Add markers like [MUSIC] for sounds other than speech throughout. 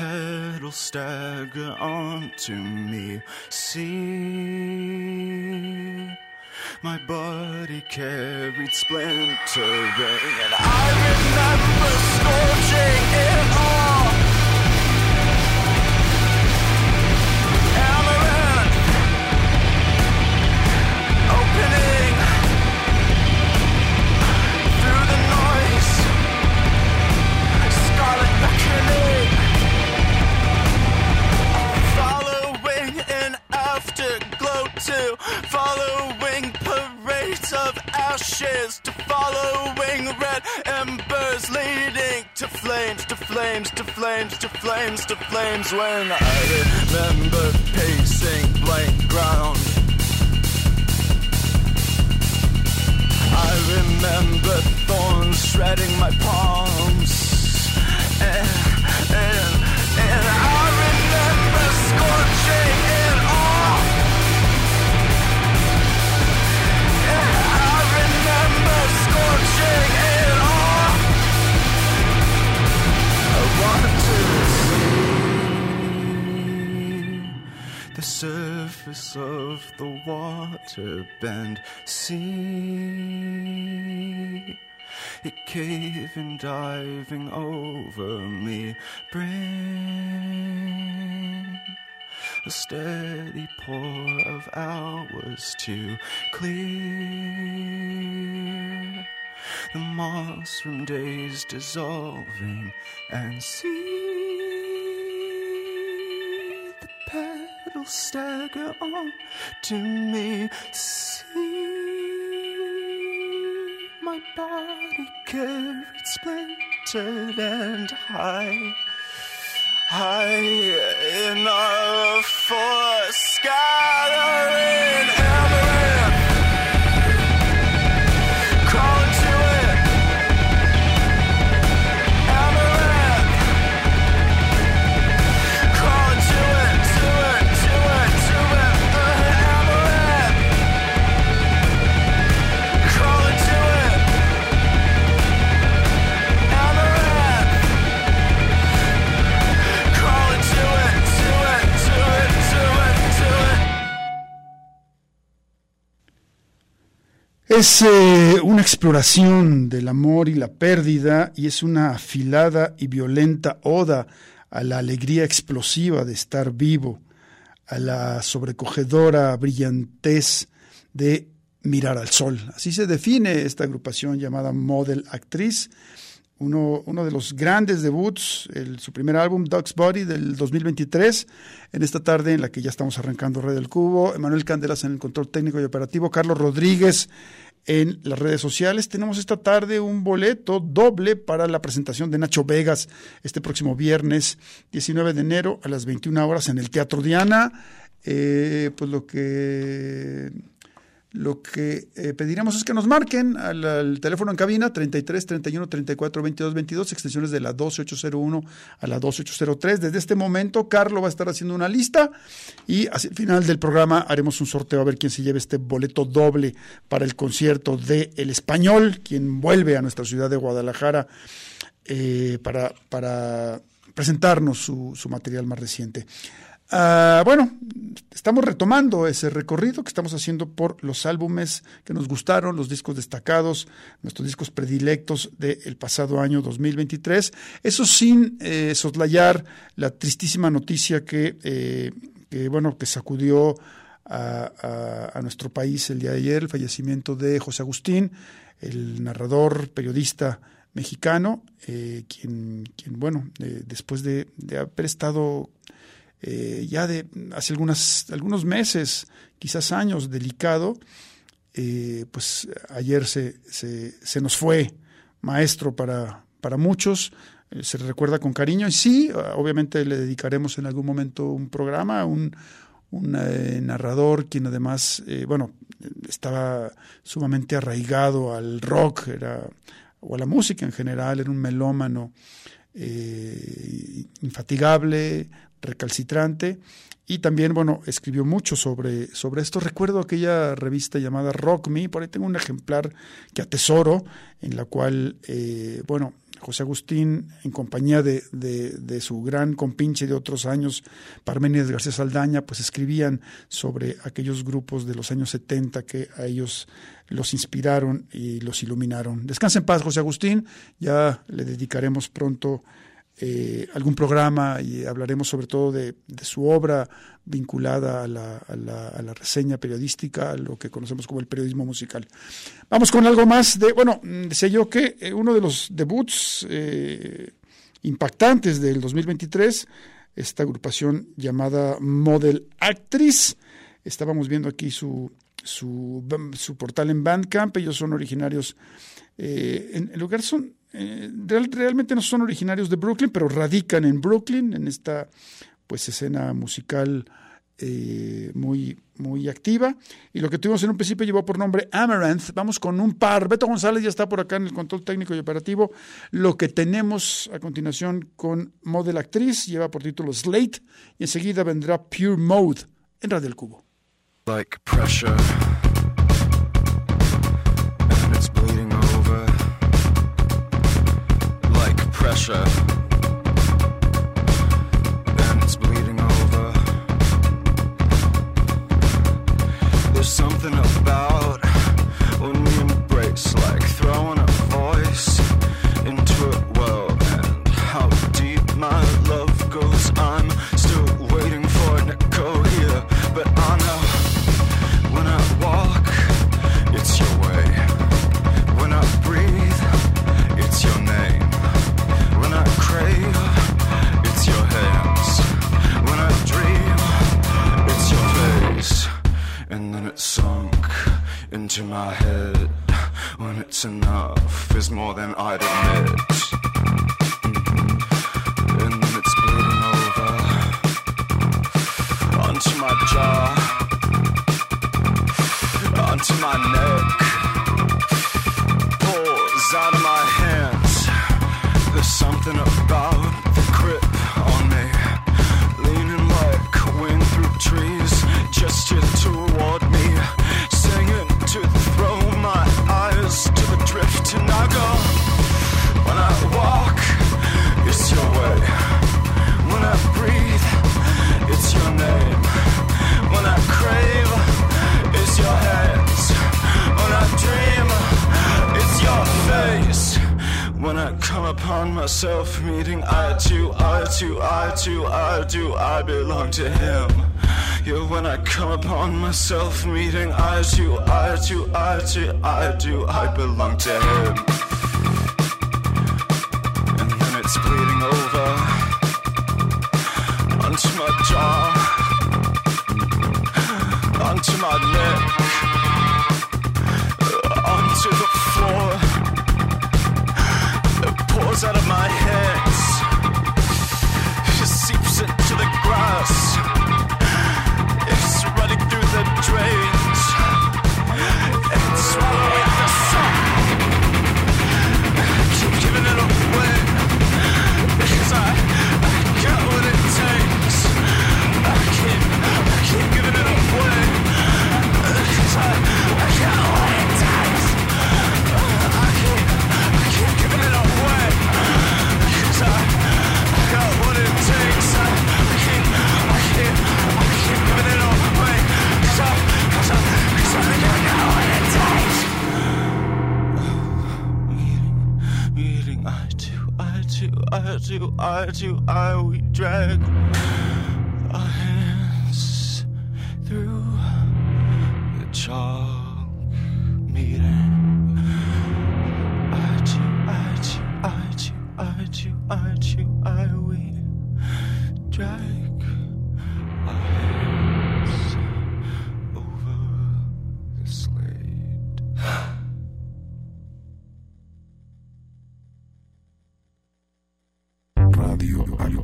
petals stagger onto me. See, my body carried splintering, and I remember scorching it all. ashes to following red embers leading to flames, to flames, to flames, to flames, to flames. When I remember pacing blank ground, I remember thorns shredding my palms. And, and, and I remember scorching. The surface of the water bend sea. It caving, diving over me, bring a steady pour of hours to clear the moss from days dissolving and see stagger on to me. See my body carried splintered and high. High enough for scattering amaranth. Crawling Es eh, una exploración del amor y la pérdida y es una afilada y violenta oda a la alegría explosiva de estar vivo, a la sobrecogedora brillantez de mirar al sol. Así se define esta agrupación llamada Model Actriz. Uno, uno de los grandes debuts, el- su primer álbum, Dog's Body, del 2023, en esta tarde en la que ya estamos arrancando Red del Cubo, Emanuel Candelas en el control técnico y operativo, Carlos Rodríguez en las redes sociales. Tenemos esta tarde un boleto doble para la presentación de Nacho Vegas este próximo viernes 19 de enero a las 21 horas en el Teatro Diana. Eh, pues lo que lo que eh, pediremos es que nos marquen al, teléfono en cabina 33 31 34 22 22, extensiones de la 12801 a la 12803. Desde este momento, Carlos va a estar haciendo una lista y hacia el final del programa haremos un sorteo a ver quién se lleve este boleto doble para el concierto de El Español, quien vuelve a nuestra ciudad de Guadalajara eh, para, presentarnos su material más reciente. Ah, bueno, estamos retomando ese recorrido que estamos haciendo por los álbumes que nos gustaron, los discos destacados, nuestros discos predilectos del pasado año 2023. Eso sin eh, soslayar la tristísima noticia que, eh, que, bueno, que sacudió a, nuestro país el día de ayer, el fallecimiento de José Agustín, el narrador, periodista mexicano, eh, quien, quien, bueno, eh, después de, de haber estado eh, ya de hace algunas, algunos meses, quizás años, delicado, eh, pues ayer se, se, nos fue maestro para, para muchos, eh, se recuerda con cariño y sí, obviamente le dedicaremos en algún momento un programa, un, un eh, narrador quien además, bueno, estaba sumamente arraigado al rock, era, o a la música en general, era un melómano infatigable, recalcitrante, y también, bueno, escribió mucho sobre, sobre esto. Recuerdo aquella revista llamada Rock Me, por ahí tengo un ejemplar que atesoro, en la cual, eh, bueno, José Agustín, en compañía de, de, su gran compinche de otros años, Parménides García Saldaña, pues escribían sobre aquellos grupos de los años 70 que a ellos los inspiraron y los iluminaron. Descansa en paz, José Agustín, ya le dedicaremos pronto eh, algún programa y hablaremos sobre todo de, su obra vinculada a la, a, la, a la, reseña periodística, a lo que conocemos como el periodismo musical. Vamos con algo más de, bueno, decía yo que eh, uno de los debuts eh, impactantes del 2023, esta agrupación llamada Model Actress, estábamos viendo aquí su, su, su portal en Bandcamp, ellos son originarios, eh, en, en lugar son eh, real, realmente no son originarios de Brooklyn, pero radican en Brooklyn, en esta pues escena musical eh, muy, muy activa. Y lo que tuvimos en un principio llevó por nombre Amaranth. Vamos con un par. Beto González ya está por acá en el control técnico y operativo. Lo que tenemos a continuación con Model Actriz lleva por título Slate y enseguida vendrá Pure Mode en Radio El Cubo. Like pressure. Pressure. Eye to eye to eye to eye to I belong to him. And then it's bleeding over onto my jaw onto my neck, onto the floor. It pours out of my hands, I do, I do, I do, I we drag Radio al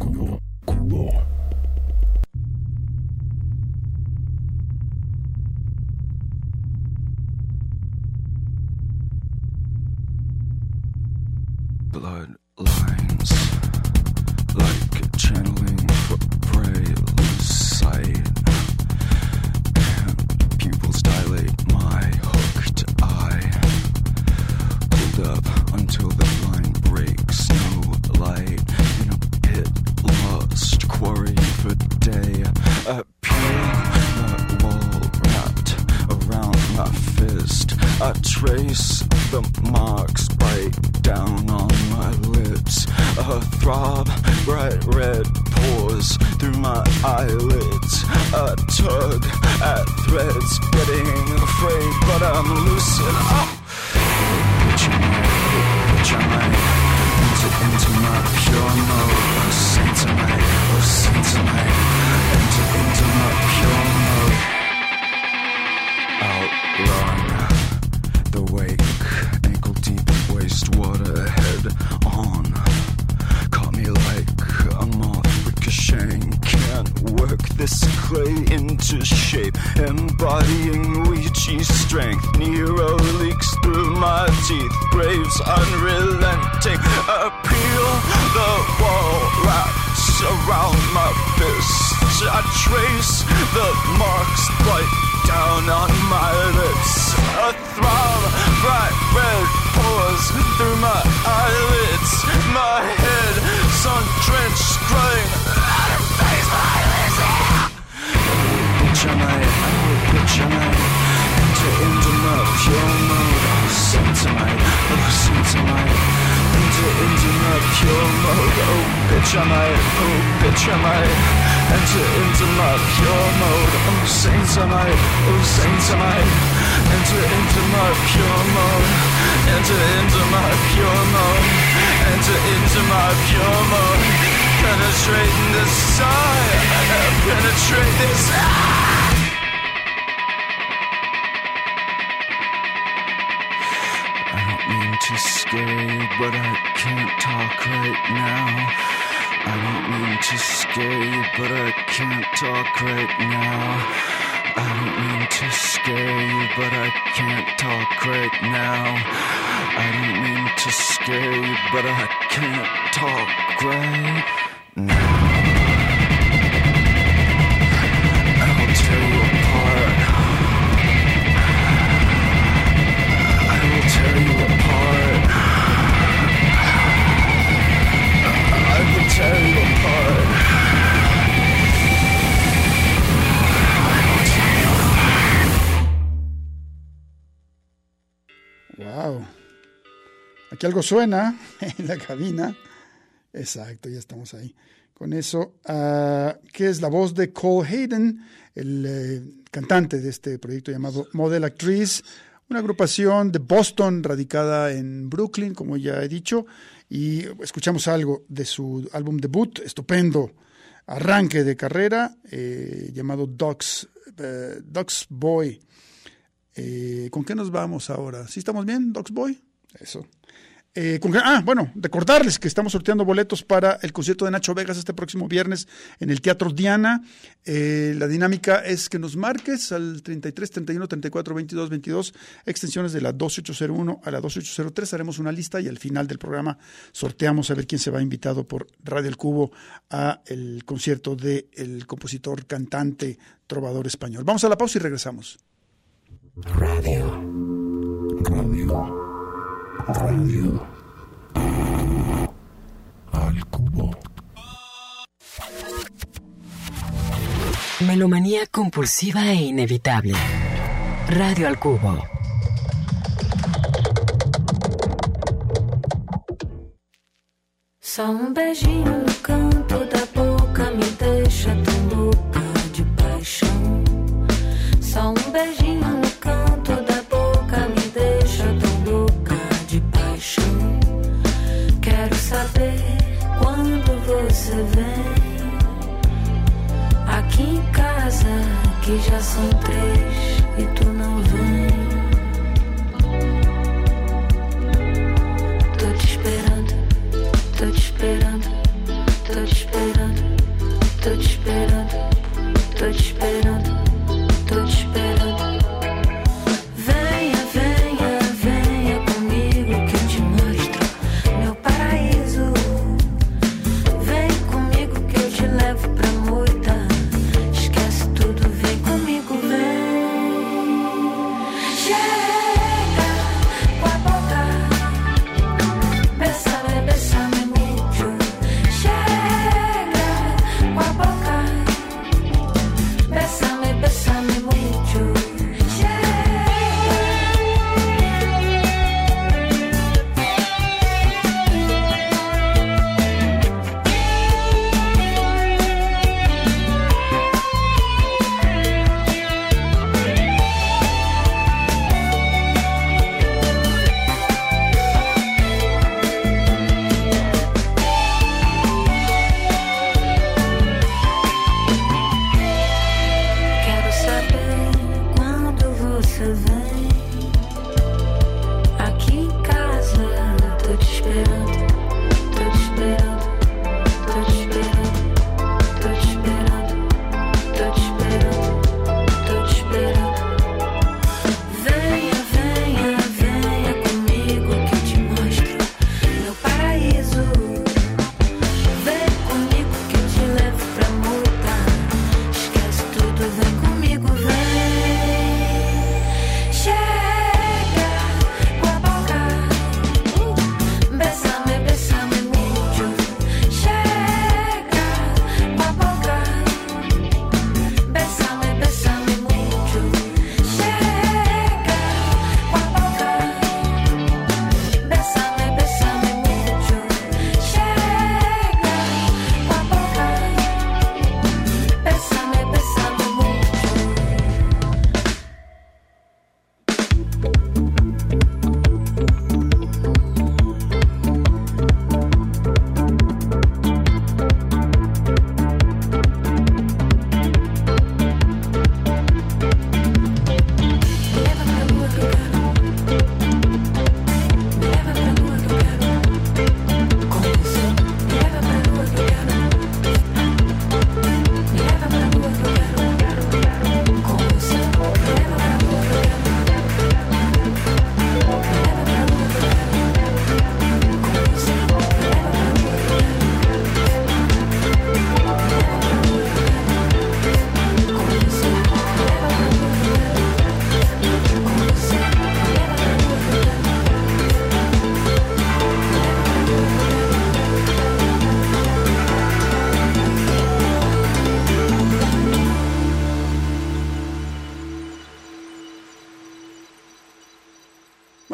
around my fists. I trace the marks bite down on my lips. A throb, bright red pours through my eyelids. My head, sun drenched, crying out of face my Bitch, I might, oh, bitch, I might enter into my pure mode. Oh, sing tonight, oh, sing tonight. Enter into my pure mode. Oh, bitch, am I oh, bitch, am I enter into my pure mode. Oh, sing tonight, oh, sing tonight. Enter into my pure mode. Enter into my pure mode. Enter into my pure mode. Penetrate this side. Penetrate this. I mean to scare you, but I can't talk right now. I don't mean to scare you, but I can't talk right now. I don't mean to scare you, but I can't talk right now. I don't mean to scare you, but I can't talk right now. Aquí algo suena [LAUGHS] en la cabina. Exacto, ya estamos ahí. Con eso, ah, que es la voz de Cole Hayden, el eh, cantante de este proyecto llamado Model Actriz, una agrupación de Boston radicada en Brooklyn, como ya he dicho, y escuchamos algo de su álbum debut, estupendo arranque de carrera, eh, llamado Dogs, eh, Dogs Boy. Eh, ¿Con qué nos vamos ahora? ¿Sí estamos bien, Dogs Boy? Eso. Eh, ah, bueno, recordarles que estamos sorteando boletos para el concierto de Nacho Vegas este próximo viernes en el Teatro Diana. Eh, la dinámica es que nos marques al 33 31 34 22 22, extensiones de la 2801 a la 2803. Haremos una lista y al final del programa sorteamos a ver quién se va invitado por Radio El Cubo a el concierto del el compositor, cantante, trovador español. Vamos a la pausa y regresamos. Radio. Radio. Radio al cubo. Melomanía compulsiva e inevitable. Radio al cubo. Só um beijinho no canto da boca me deixa tão louca de paixão. Só um beijinho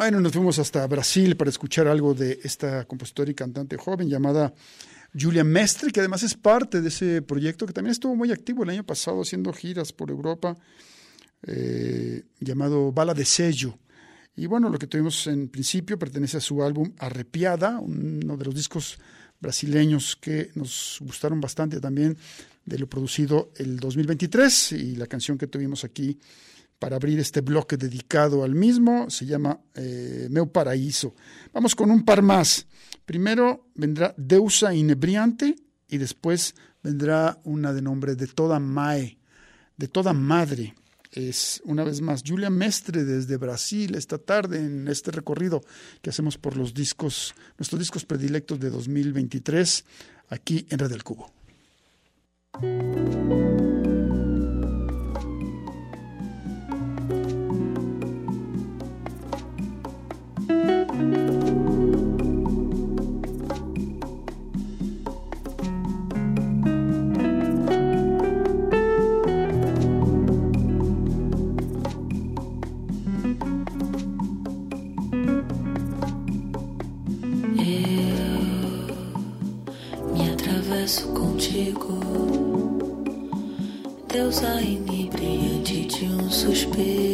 Bueno, nos fuimos hasta Brasil para escuchar algo de esta compositora y cantante joven llamada Julia Mestre, que además es parte de ese proyecto que también estuvo muy activo el año pasado haciendo giras por Europa, eh, llamado Bala de Sello. Y bueno, lo que tuvimos en principio pertenece a su álbum Arrepiada, uno de los discos brasileños que nos gustaron bastante también de lo producido el 2023 y la canción que tuvimos aquí para abrir este bloque dedicado al mismo se llama eh, Meu Paraíso. Vamos con un par más. Primero vendrá Deusa Inebriante y después vendrá una de nombre de toda Mae, de toda madre. Es una vez más Julia Mestre desde Brasil esta tarde en este recorrido que hacemos por los discos, nuestros discos predilectos de 2023 aquí en Red del Cubo. sangue brilhante de um suspiro.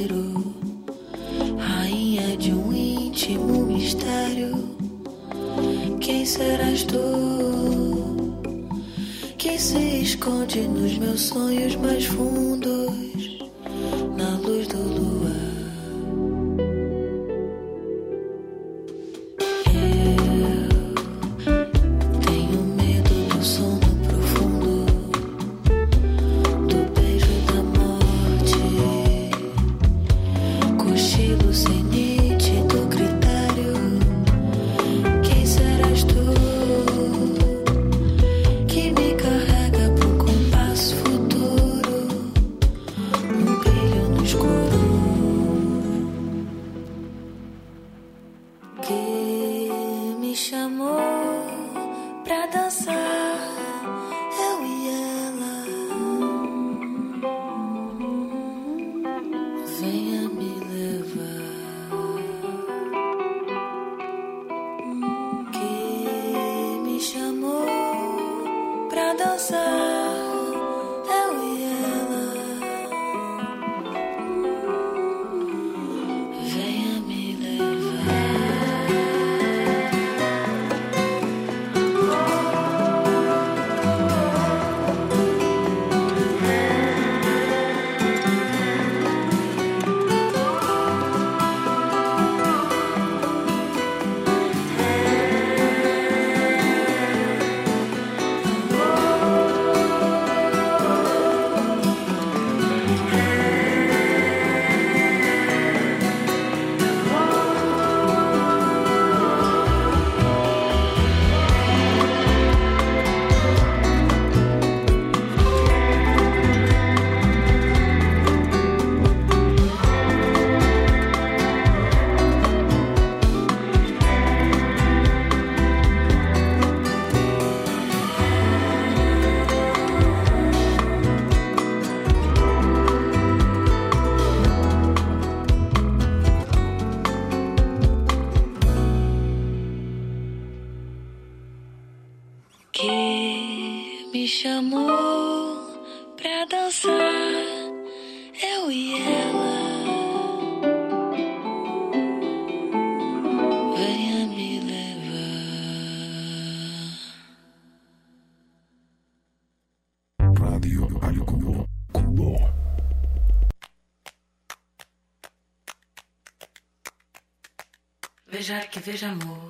desejar que veja amor.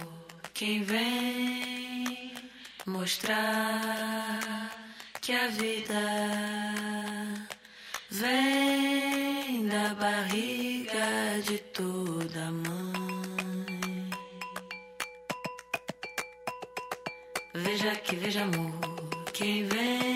Quem vem mostrar que a vida vem da barriga de toda mãe. Veja que veja amor. Quem vem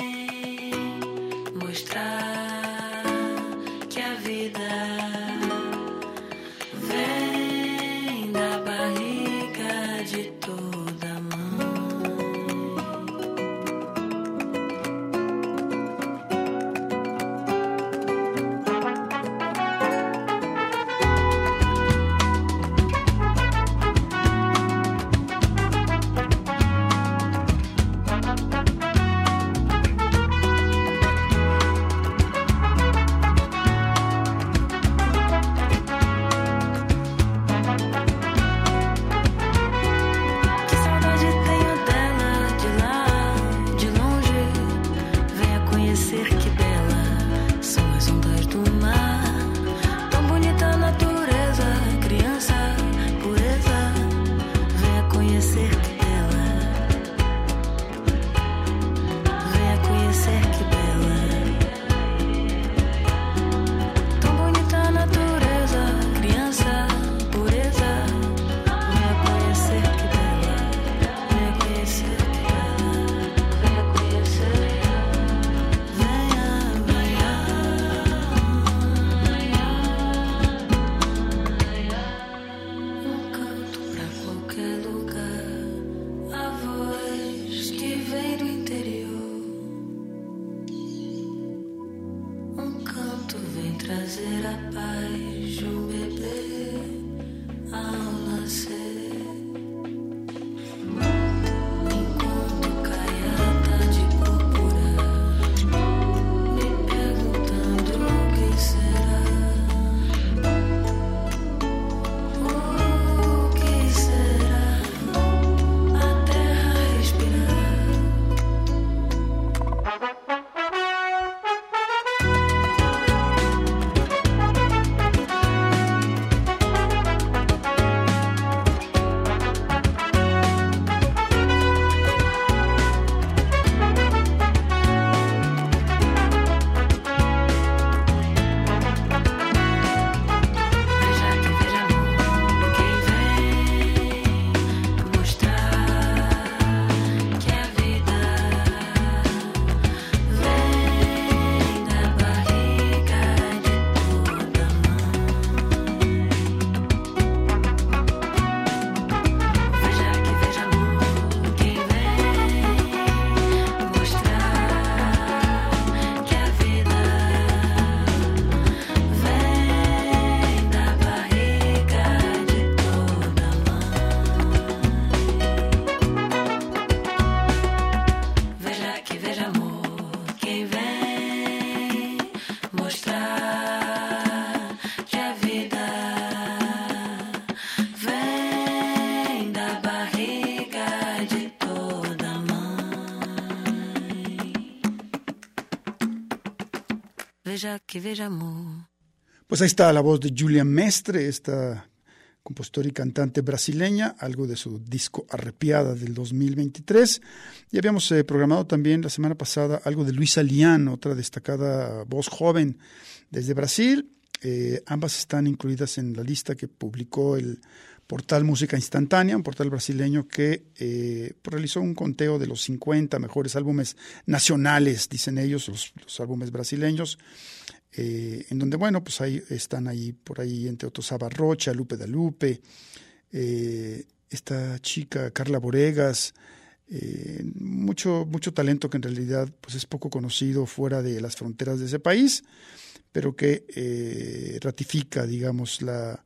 Pues ahí está la voz de Julia Mestre, esta compositora y cantante brasileña, algo de su disco Arrepiada del 2023. Y habíamos eh, programado también la semana pasada algo de Luisa Lian, otra destacada voz joven desde Brasil. Eh, ambas están incluidas en la lista que publicó el portal Música Instantánea, un portal brasileño que eh, realizó un conteo de los 50 mejores álbumes nacionales, dicen ellos, los, álbumes brasileños. Eh, en donde, bueno, pues ahí están ahí, por ahí, entre otros, Abarrocha, Lupe Lupe, eh, esta chica Carla Boregas, eh, mucho, mucho talento que en realidad pues es poco conocido fuera de las fronteras de ese país, pero que ratifica, digamos, la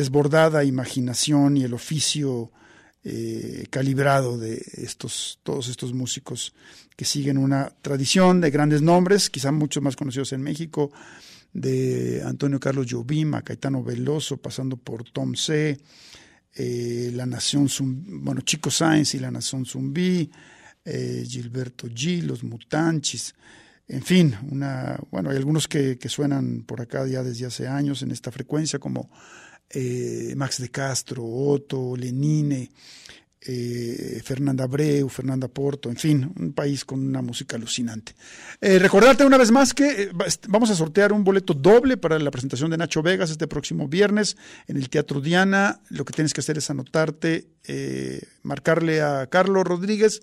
desbordada imaginación y el oficio eh, calibrado de estos, todos estos músicos que siguen una tradición de grandes nombres, quizá muchos más conocidos en México, de Antonio Carlos Jobim, Caetano Veloso, pasando por Tom C., eh, La Nación Zumbi, bueno, Chico Sáenz y La Nación Zumbi, eh, Gilberto G., Los Mutanchis, en fin, una, bueno, hay algunos que, que suenan por acá ya desde hace años en esta frecuencia, como eh, Max de Castro, Otto, Lenine, eh, Fernanda Abreu, Fernanda Porto, en fin, un país con una música alucinante. Eh, recordarte una vez más que vamos a sortear un boleto doble para la presentación de Nacho Vegas este próximo viernes en el Teatro Diana. Lo que tienes que hacer es anotarte, marcarle a Carlos Rodríguez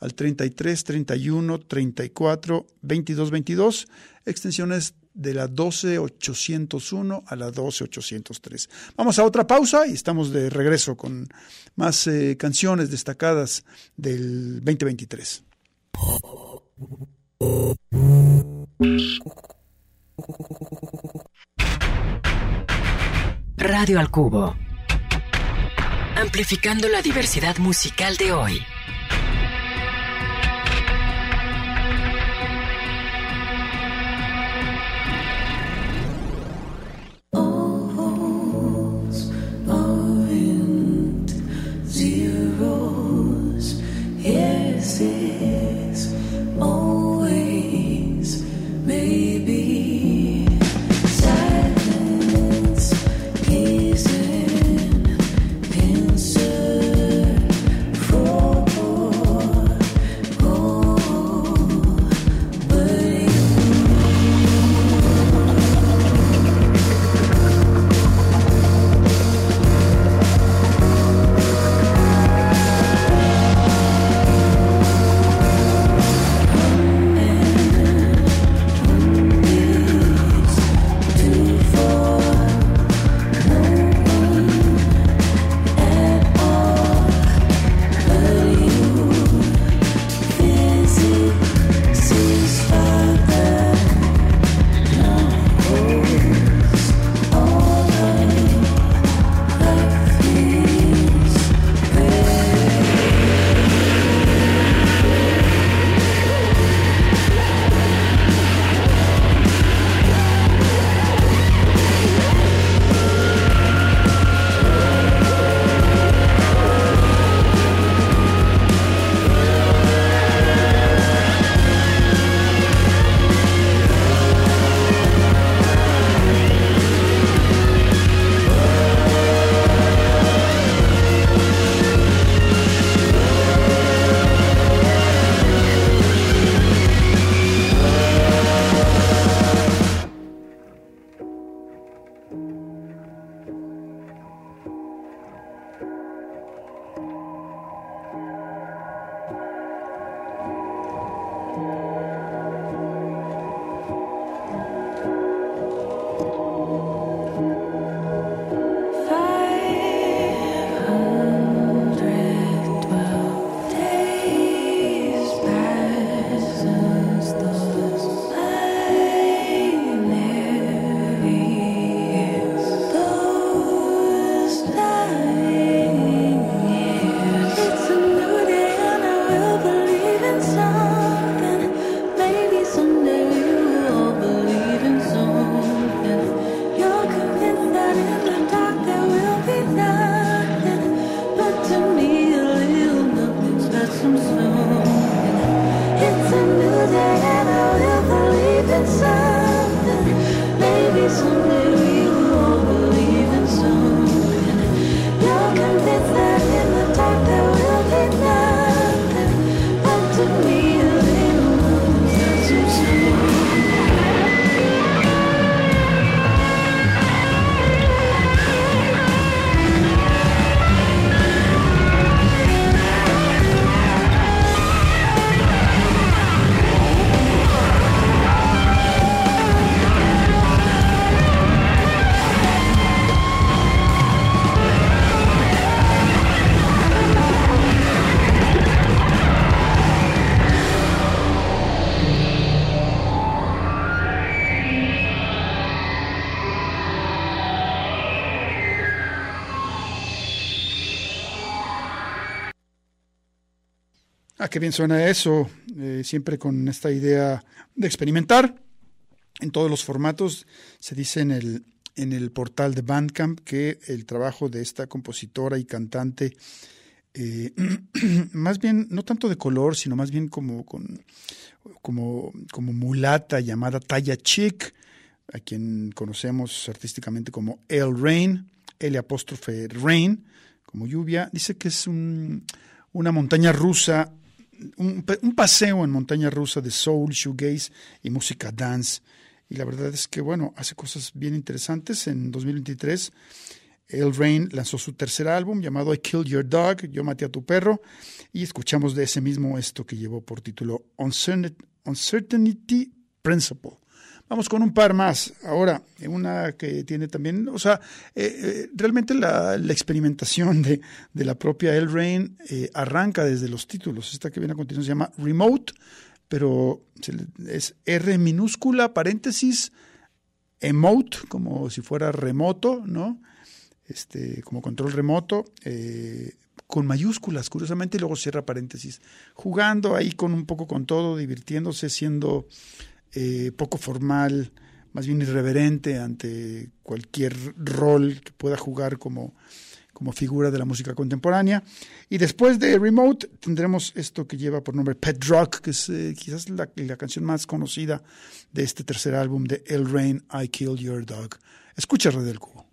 al 33 31 34 22 22, extensiones de la 12801 a la 12803. Vamos a otra pausa y estamos de regreso con más eh, canciones destacadas del 2023. Radio al Cubo. Amplificando la diversidad musical de hoy. Ah, qué bien suena eso, eh, siempre con esta idea de experimentar en todos los formatos. Se dice en el, en el portal de Bandcamp que el trabajo de esta compositora y cantante, eh, [CLEARS THROAT] más bien, no tanto de color, sino más bien como, con, como, como mulata llamada Taya Chick, a quien conocemos artísticamente como El Rain, L apóstrofe Rain, como lluvia, dice que es un, una montaña rusa, un, paseo en montaña rusa de soul, shoegaze y música dance. Y la verdad es que, bueno, hace cosas bien interesantes. En 2023, El Rain lanzó su tercer álbum llamado I Killed Your Dog, Yo maté a tu perro, y escuchamos de ese mismo esto que llevó por título Uncertainty Principle. Vamos con un par más. Ahora, una que tiene también, o sea, eh, eh, realmente la, experimentación de, la propia El Rain eh, arranca desde los títulos. Esta que viene a continuación se llama Remote, pero es R minúscula, paréntesis, emote, como si fuera remoto, ¿no? Este, como control remoto, con mayúsculas, curiosamente, y luego cierra paréntesis, jugando ahí con un poco con todo, divirtiéndose, siendo eh, poco formal, más bien irreverente ante cualquier rol que pueda jugar como, como figura de la música contemporánea. Y después de Remote tendremos esto que lleva por nombre Pet Rock, que es eh, quizás la, la, canción más conocida de este tercer álbum de El Rain, I Killed Your Dog. Escucha Red del Cubo.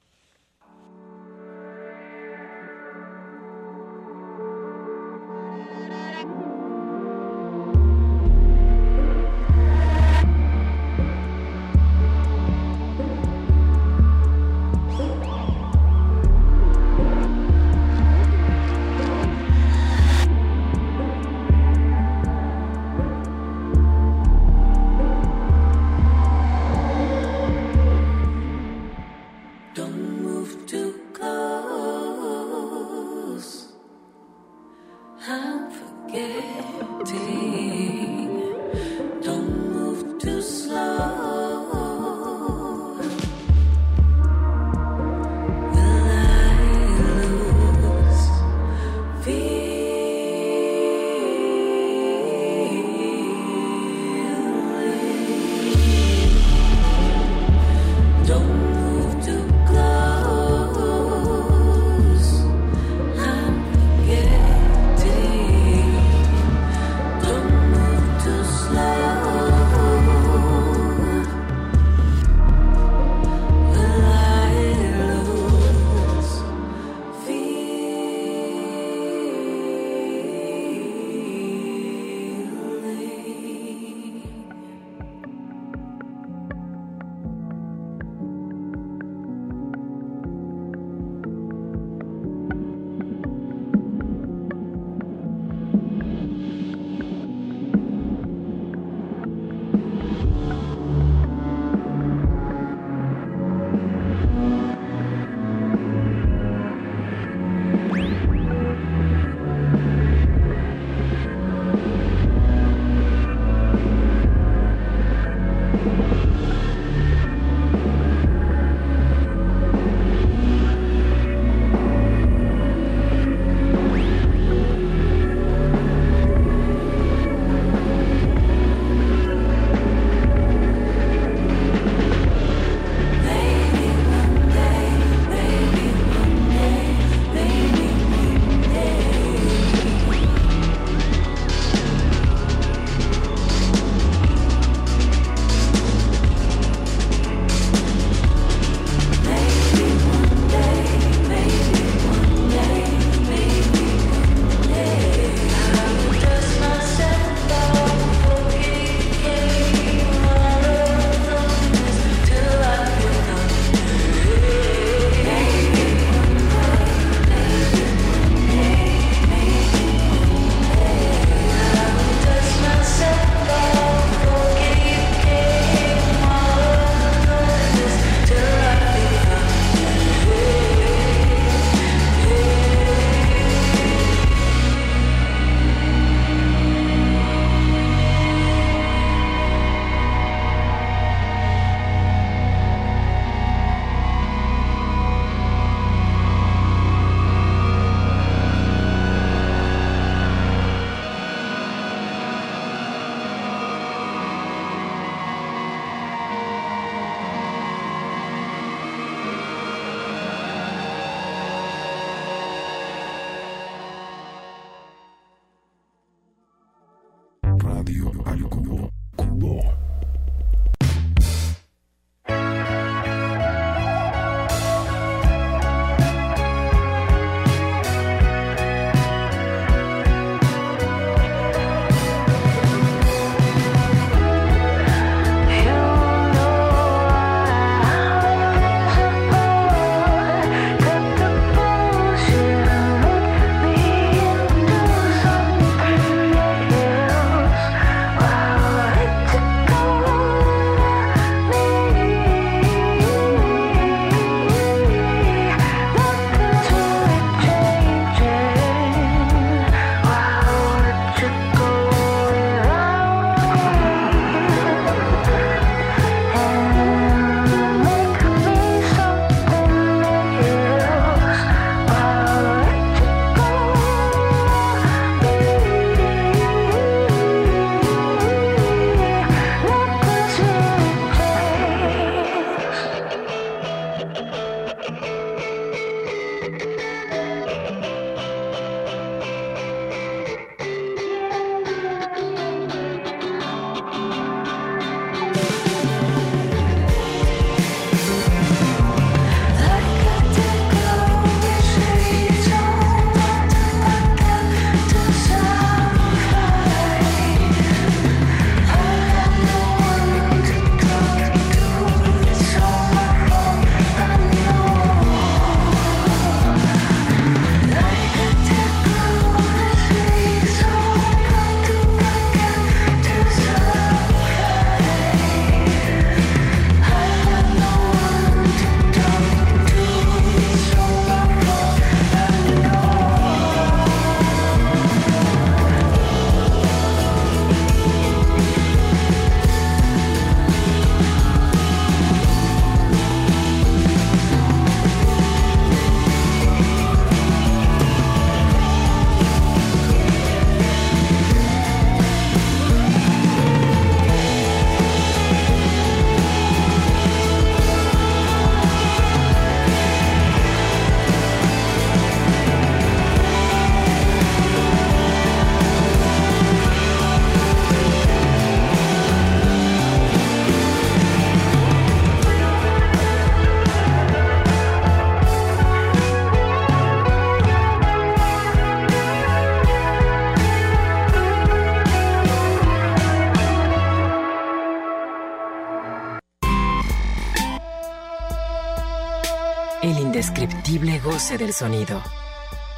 goce del sonido.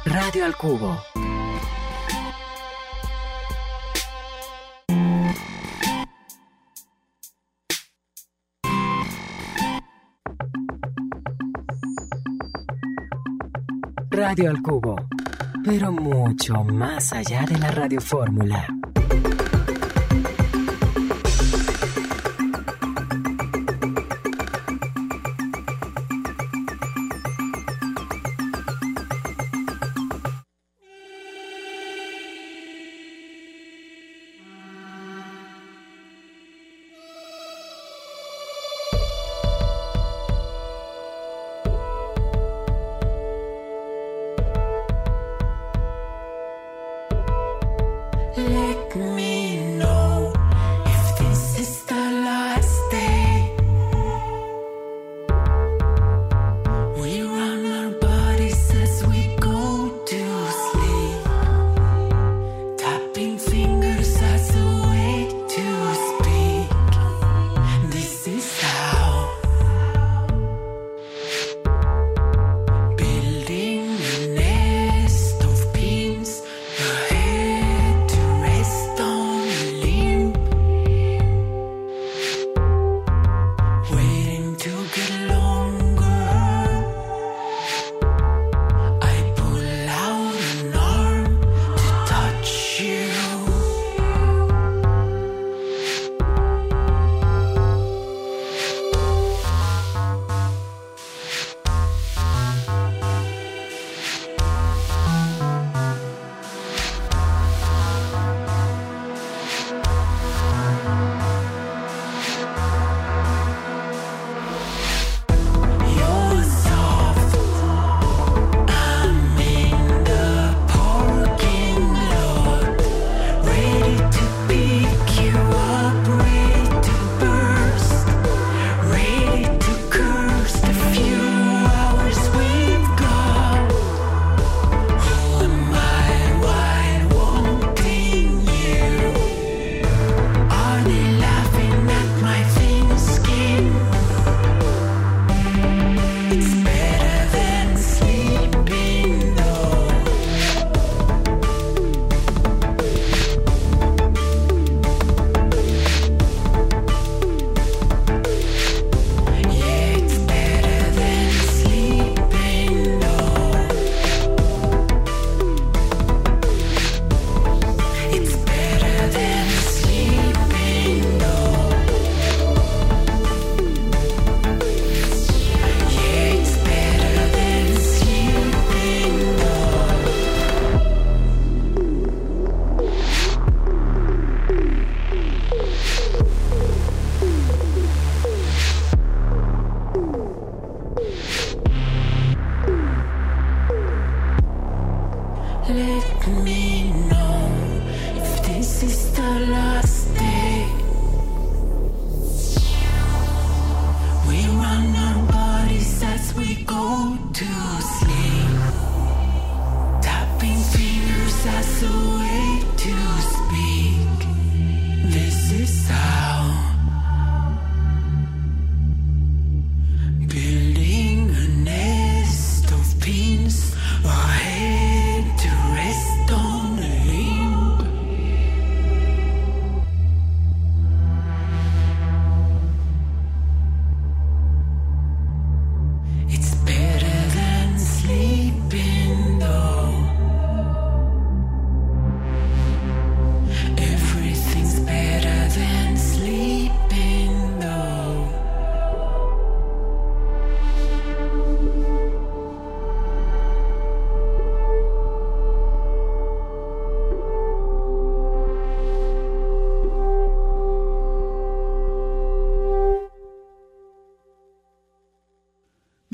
Radio al Cubo. Radio al Cubo, pero mucho más allá de la radiofórmula.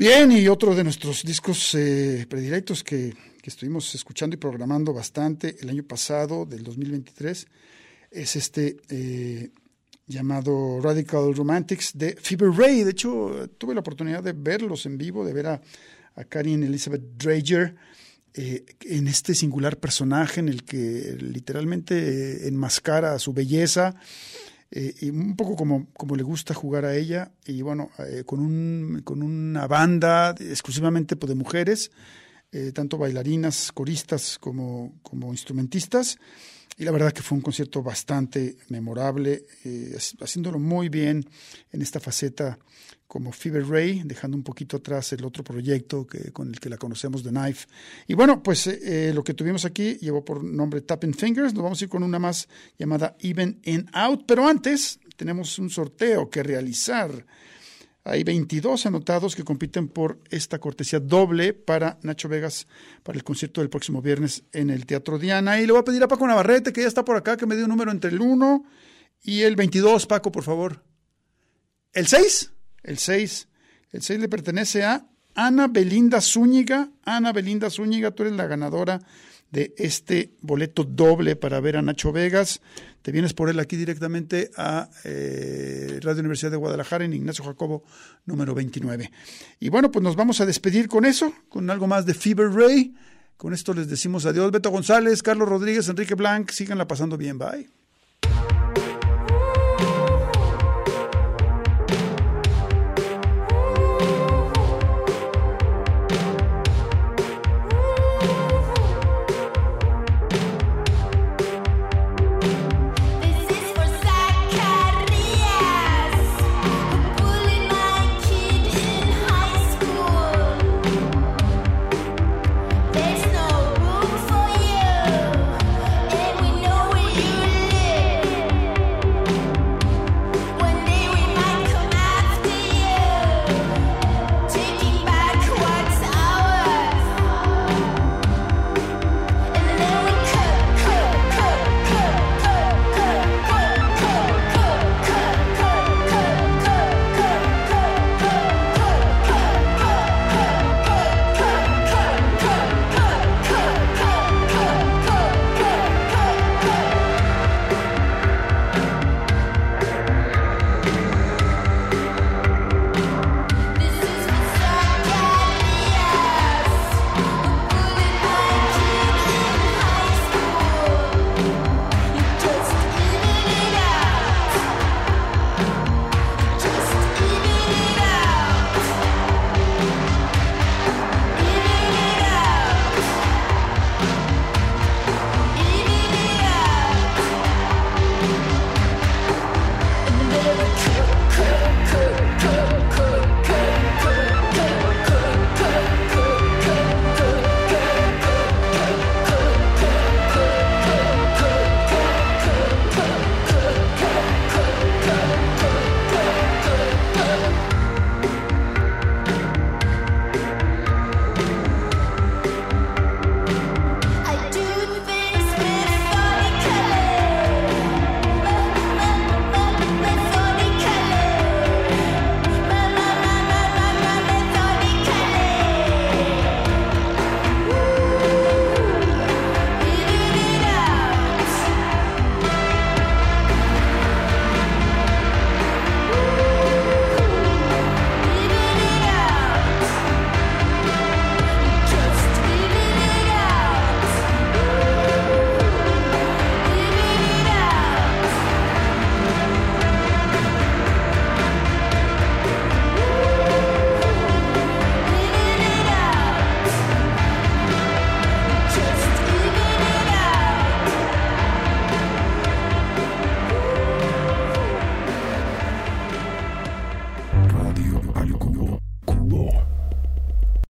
Bien, y otro de nuestros discos eh, predilectos que, que estuvimos escuchando y programando bastante el año pasado, del 2023, es este eh, llamado Radical Romantics de Fever Ray. De hecho, tuve la oportunidad de verlos en vivo, de ver a, a Karin Elizabeth Drager eh, en este singular personaje en el que literalmente enmascara su belleza. Eh, y un poco como, como le gusta jugar a ella, y bueno, eh, con, un, con una banda exclusivamente pues, de mujeres, eh, tanto bailarinas, coristas como, como instrumentistas, y la verdad que fue un concierto bastante memorable, eh, haciéndolo muy bien en esta faceta como Fever Ray, dejando un poquito atrás el otro proyecto que, con el que la conocemos, The Knife. Y bueno, pues eh, lo que tuvimos aquí llevó por nombre Tapping Fingers, nos vamos a ir con una más llamada Even and Out, pero antes tenemos un sorteo que realizar. Hay 22 anotados que compiten por esta cortesía doble para Nacho Vegas para el concierto del próximo viernes en el Teatro Diana. Y le voy a pedir a Paco Navarrete, que ya está por acá, que me dé un número entre el 1 y el 22, Paco, por favor. ¿El 6? El 6. El 6 le pertenece a Ana Belinda Zúñiga. Ana Belinda Zúñiga, tú eres la ganadora de este boleto doble para ver a Nacho Vegas. Te vienes por él aquí directamente a eh, Radio Universidad de Guadalajara en Ignacio Jacobo número 29. Y bueno, pues nos vamos a despedir con eso, con algo más de Fever Ray. Con esto les decimos adiós. Beto González, Carlos Rodríguez, Enrique Blanc, síganla pasando bien. Bye.